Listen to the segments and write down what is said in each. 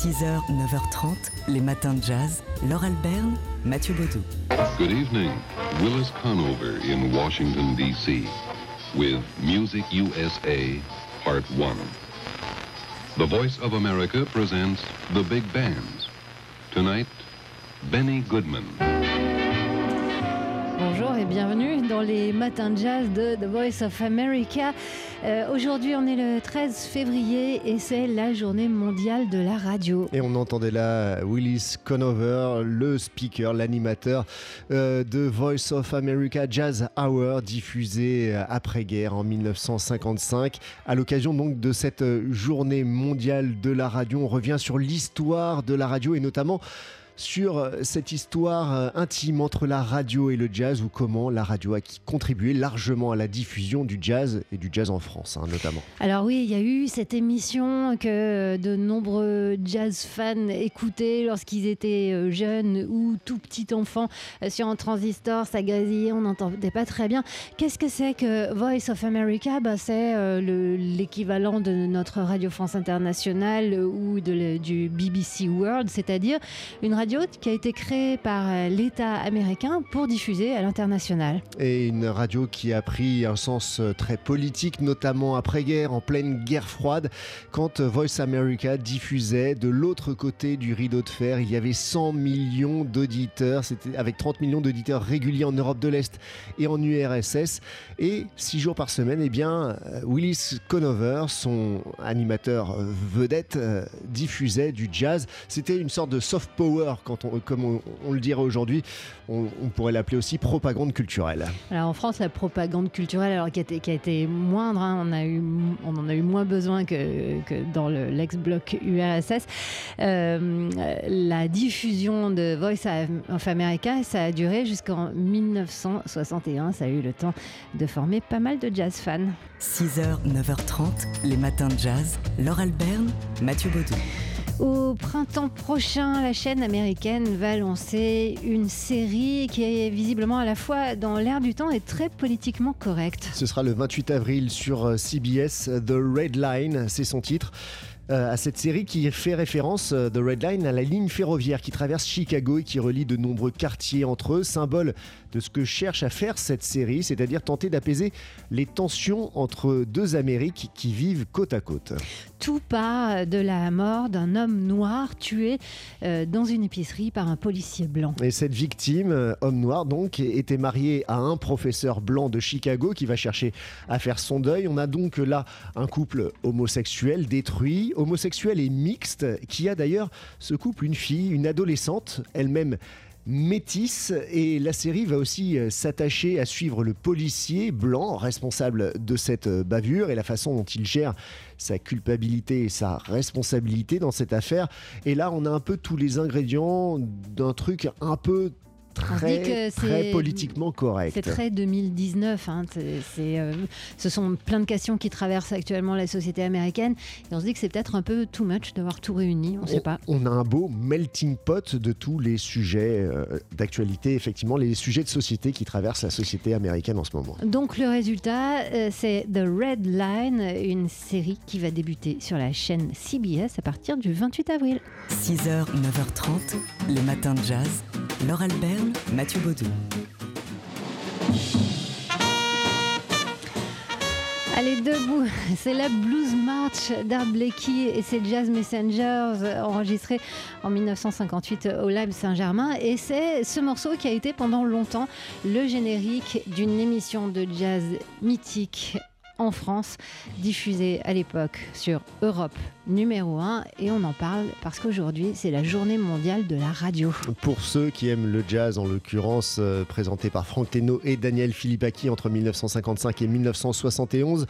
6h, 9h30, les matins de jazz. Laure Alberne, Mathieu Baudou. Good evening. Willis Conover in Washington, D.C. with Music USA Part 1. The Voice of America presents The Big Bands. Tonight, Benny Goodman. Bonjour et bienvenue dans les matins de jazz de The Voice of America. Euh, Aujourd'hui, on est le 13 février et c'est la journée mondiale de la radio. Et on entendait là Willis Conover, le speaker, l'animateur euh, de Voice of America Jazz Hour, diffusé euh, après-guerre en 1955. À l'occasion donc de cette euh, journée mondiale de la radio, on revient sur l'histoire de la radio et notamment sur euh, cette histoire euh, intime entre la radio et le jazz ou comment la radio a contribué largement à la diffusion du jazz et du jazz en France hein, notamment. Alors oui, il y a eu cette émission que de nombreux jazz fans écoutaient lorsqu'ils étaient euh, jeunes ou tout petits enfants sur un transistor, ça grésillait, on n'entendait pas très bien. Qu'est-ce que c'est que Voice of America? Bah, C'est euh, le- l'équivalent de notre Radio France Internationale ou du BBC World, c'est-à-dire une qui a été créée par euh, l'État américain pour diffuser à l'international. Et une radio qui a pris un sens euh, très politique, notamment après-guerre, en pleine guerre froide, quand euh, Voice America diffusait de l'autre côté du rideau de fer. Il y avait 100 millions d'auditeurs, c'était avec 30 millions d'auditeurs réguliers en Europe de l'Est et en URSS. Et six jours par semaine, eh bien, Willis Conover, son animateur vedette, diffusait du jazz. C'était une sorte de soft power, quand on, comme on, on le dirait aujourd'hui. On, on pourrait l'appeler aussi propagande culturelle. Alors en France, la propagande culturelle, alors qui a été, qui a été moindre, hein, on, a eu, on en a eu moins besoin que, que dans le- l'ex-bloc URSS. Euh, la diffusion de Voice of America, ça a duré jusqu'en 1961. Ça a eu le temps de former pas mal de jazz fans. 6h, 9h30, les matins de jazz. Laure Alberne, Mathieu Baudou. Au printemps prochain, la chaîne américaine va lancer une série qui est visiblement à la fois dans l'air du temps et très politiquement correcte. Ce sera le 28 avril sur euh, CBS. The Red Line, c'est son titre. Euh, à cette série qui fait référence, euh, The Red Line, à la ligne ferroviaire qui traverse Chicago et qui relie de nombreux quartiers entre eux, symbole de ce que cherche à faire cette série, c'est-à-dire tenter d'apaiser les tensions entre deux Amériques qui vivent côte à côte. Tout part de la mort d'un homme noir tué euh, dans une épicerie par un policier blanc. Et cette victime, euh, homme noir donc, était mariée à un professeur blanc de Chicago qui va chercher à faire son deuil. On a donc là un couple homosexuel détruit, homosexuel et mixte, qui a d'ailleurs ce couple une fille, une adolescente, elle-même métisse et la série va aussi euh, s'attacher à suivre le policier blanc responsable de cette euh, bavure et la façon dont il gère sa culpabilité et sa responsabilité dans cette affaire. Et là, on a un peu tous les ingrédients d'un truc un peu Très, c'est- très politiquement correct. C'est très 2019. hein, c'est- euh, ce sont plein de questions qui traversent actuellement la société américaine. Et on se dit que c'est peut-être un peu too much d'avoir tout réuni. On ne sait pas. On a un beau melting pot de tous les sujets euh, d'actualité, effectivement, les sujets de société qui traversent la société américaine en ce moment. Donc le résultat, euh, c'est The Red Line, une série qui va débuter sur la chaîne CBS à partir du 28 avril. 6h, 9h30, les matins de jazz. Laure Mathieu Baudou. Allez, debout, c'est la Blues March d'Art Blakey et ses Jazz Messengers euh, enregistrés en 1958 au Live Saint-Germain. Et c'est ce morceau qui a été pendant longtemps le générique d'une émission de jazz mythique en France, diffusée à l'époque sur Europe numéro 1. Et on en parle parce qu'aujourd'hui, c'est la journée mondiale de la radio. Pour ceux qui aiment le jazz, en l'occurrence euh, présenté par Franck Teno et Daniel Philippaki entre 1955 et 1971.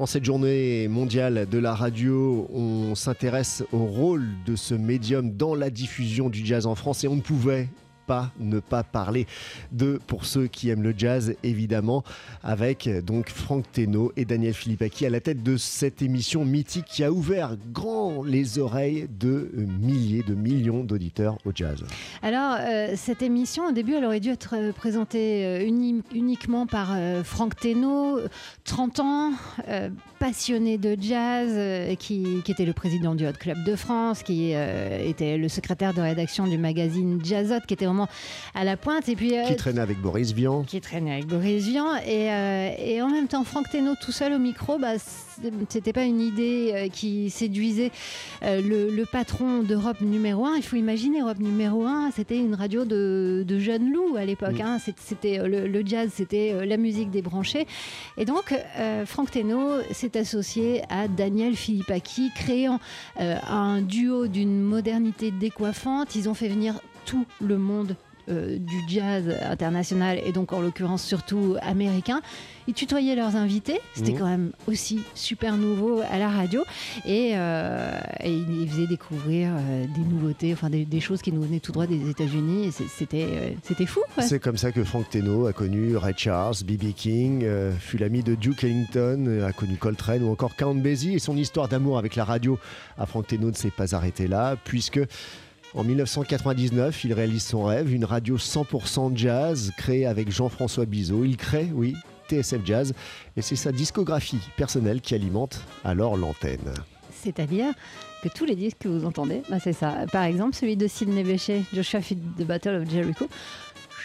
En cette journée mondiale de la radio, on s'intéresse au rôle de ce médium dans la diffusion du jazz en France et on ne pouvait pas ne pas parler de pour ceux qui aiment le jazz évidemment avec donc Franck Teno et Daniel Philippaki à la tête de cette émission mythique qui a ouvert grand les oreilles de euh, milliers de millions d'auditeurs au jazz. Alors, euh, cette émission, au début, elle aurait dû être euh, présentée uni- uniquement par euh, Franck Teno, 30 ans, passionné de jazz, euh, qui, qui était le président du Hot Club de France, qui euh, était le secrétaire de rédaction du magazine Jazzot, qui était vraiment à la pointe. Et puis, euh, Qui traînait avec Boris Vian. qui traînait avec Boris Vian. Et, et en même temps, Franck Teno tout seul au micro, bah, c'était pas une idée qui séduisait le, le patron d'Europe numéro 1. Il faut imaginer, Europe numéro 1, c'était une radio de, de jeunes loups à l'époque. Mm. hein. C'était le, le jazz, c'était la musique débranchée. Et donc, Franck Teno associé à Daniel Philippaki, créant euh, un duo d'une modernité décoiffante. Ils ont fait venir tout le monde euh, du jazz international et donc en l'occurrence surtout américain. Ils tutoyaient leurs invités, c'était Mhm. quand même aussi super nouveau à la radio et, euh, et ils faisaient découvrir euh, des nouveautés, enfin des, des choses qui nous venaient tout droit des États-Unis et c'était c'était fou. C'est comme ça que Frank Teno a connu Ray Charles, B.B. King, fut l'ami de Duke Ellington, a connu Coltrane ou encore Count Basie. Et son histoire d'amour avec la radio à Frank Teno ne s'est pas arrêtée là, puisque en 1999, il réalise son rêve, une radio 100% jazz créée avec Jean-François Bizot. Il crée, oui, TSF Jazz, et c'est sa discographie personnelle qui alimente alors l'antenne. C'est-à-dire que tous les disques que vous entendez, bah, c'est ça. Par exemple, celui de Sidney Bechet, Joshua Fit The Battle of Jericho.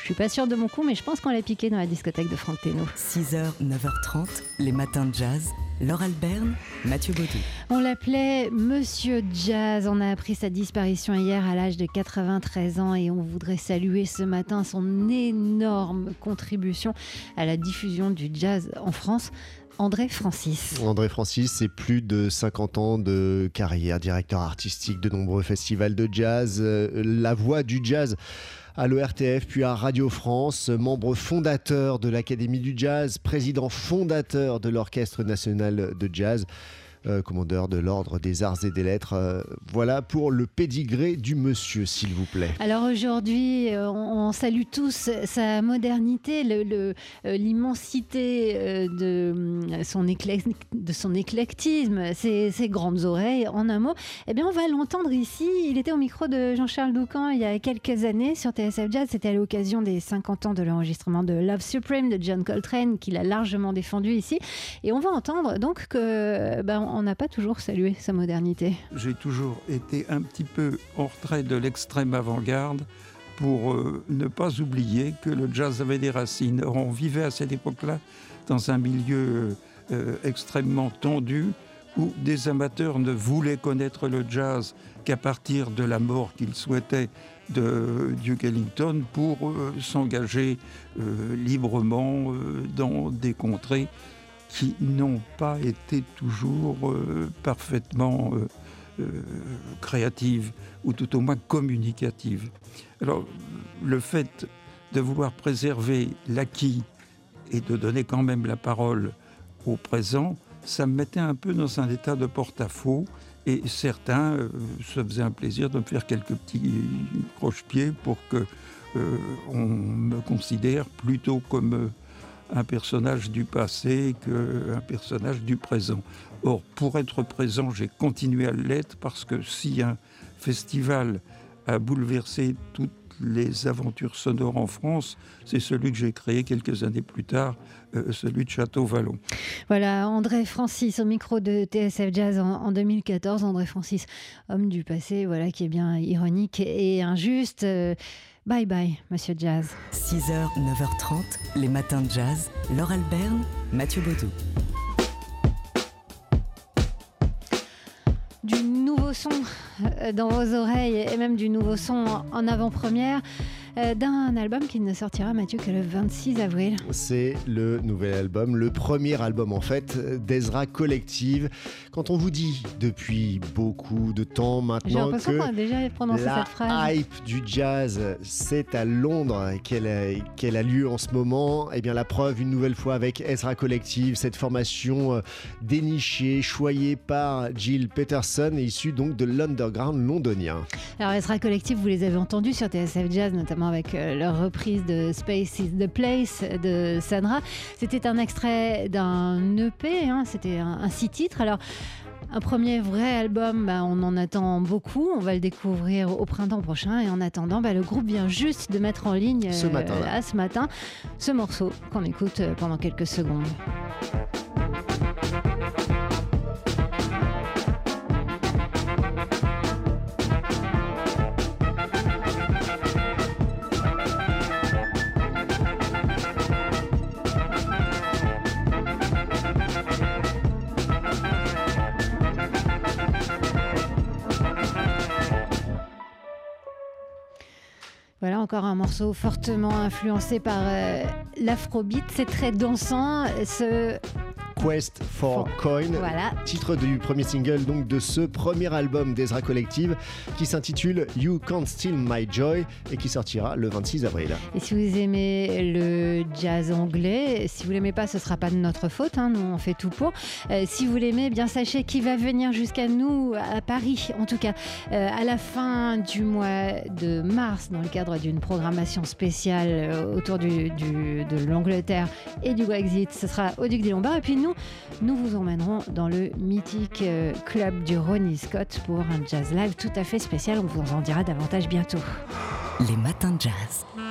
Je suis pas sûre de mon coup, mais je pense qu'on l'a piqué dans la discothèque de Franck Teno. 6h, 9h30, les matins de jazz. Laure Alberne, Mathieu Baudou. On l'appelait Monsieur Jazz. On a appris sa disparition hier à l'âge de 93 ans et on voudrait saluer ce matin son énorme contribution à la diffusion du jazz en France. André Francis. André Francis, c'est plus de 50 ans de carrière, directeur artistique de nombreux festivals de jazz, euh, la voix du jazz à l'ORTF puis à Radio France, membre fondateur de l'Académie du jazz, président fondateur de l'Orchestre national de jazz. Euh, commandeur de l'ordre des arts et des lettres. Euh, voilà pour le pédigré du monsieur, s'il vous plaît. Alors aujourd'hui, euh, on, salue tous sa modernité, l'immensité de, son de son éclectisme, ses, ses grandes oreilles. En un mot, eh bien, on va l'entendre ici. Il était au micro de Jean-Charles Doucan il y a quelques années sur TSF Jazz. C'était à l'occasion des 50 ans de l'enregistrement de Love Supreme de John Coltrane, qu'il a largement défendu ici. Et on va entendre donc que ben, on n'a pas toujours salué sa modernité. j'ai toujours été un petit peu en retrait de l'extrême avant-garde pour euh, ne pas oublier que le jazz avait des racines. On vivait à cette époque-là dans un milieu euh, extrêmement tendu où des amateurs ne voulaient connaître le jazz qu'à partir de la mort qu'ils souhaitaient de Duke Ellington pour euh, s'engager euh, librement euh, dans des contrées qui n'ont pas été toujours euh, parfaitement euh, euh, créatives ou tout au moins communicatives. Alors, le fait de vouloir préserver l'acquis et de donner quand même la parole au présent, ça me mettait un peu dans un état de porte-à-faux. Et certains se faisaient un plaisir de me faire quelques petits croche-pieds pour que on me considère plutôt comme un personnage du passé qu'un personnage du présent. Or, pour être présent, j'ai continué à l'être parce que si un festival a bouleversé toutes les aventures sonores en France, c'est celui que j'ai créé quelques années plus tard, euh, celui de Château-Vallon. Voilà, André Francis au micro de TSF Jazz en, en 2014. André Francis, homme du passé, voilà, qui est bien ironique et injuste. Euh, bye bye, monsieur Jazz. 6h, 9h30, les matins de jazz. Laure Alberne, Mathieu Baudou. Du nouveau son euh, dans vos oreilles et même du nouveau son en- avant-première d'un album qui ne sortira, Mathieu, que le 26 avril. C'est le nouvel album, le premier album en fait d'Ezra Collective. Quand on vous dit depuis beaucoup de temps maintenant que qu'on a déjà prononcé la cette phrase. hype du jazz, c'est à Londres qu'elle a, lieu en ce moment. Et bien la preuve une nouvelle fois avec Ezra Collective, cette formation euh, dénichée, choyée par Jill Peterson, et issue donc de l'underground londonien. Alors, Ezra Collective, vous les avez entendus sur TSF Jazz, notamment avec euh, leur reprise de Space is the Place de Sandra. C'était un extrait d'un EP, hein, c'était un, un six titres. Alors, un premier vrai album, bah, on en attend beaucoup. On va le découvrir au printemps prochain. Et en attendant, bah, le groupe vient juste de mettre en ligne Ce euh, ce matin ce morceau qu'on écoute euh, pendant quelques secondes. Voilà encore un morceau fortement influencé par euh, l'afrobeat. C'est très dansant. Ce Quest for Coin, voilà. titre du premier single donc de ce premier album d'Ezra Collective qui s'intitule You Can't Steal My Joy et qui sortira le 26 avril. Et si vous aimez le jazz anglais, si vous l'aimez pas, ce sera pas de notre faute. hein, nous on fait tout pour. Euh, si vous l'aimez, eh bien sachez qu'il va venir jusqu'à nous à Paris, en tout cas euh, à la fin du mois de mars, dans le cadre d'une programmation spéciale euh, autour du, du- de l'Angleterre et du Brexit. Ce sera au Duc des Lombards. Et puis nous, nous vous emmènerons dans le mythique euh, club du Ronnie Scott pour un jazz live tout à fait spécial. On vous en dira davantage bientôt. Les matins de jazz.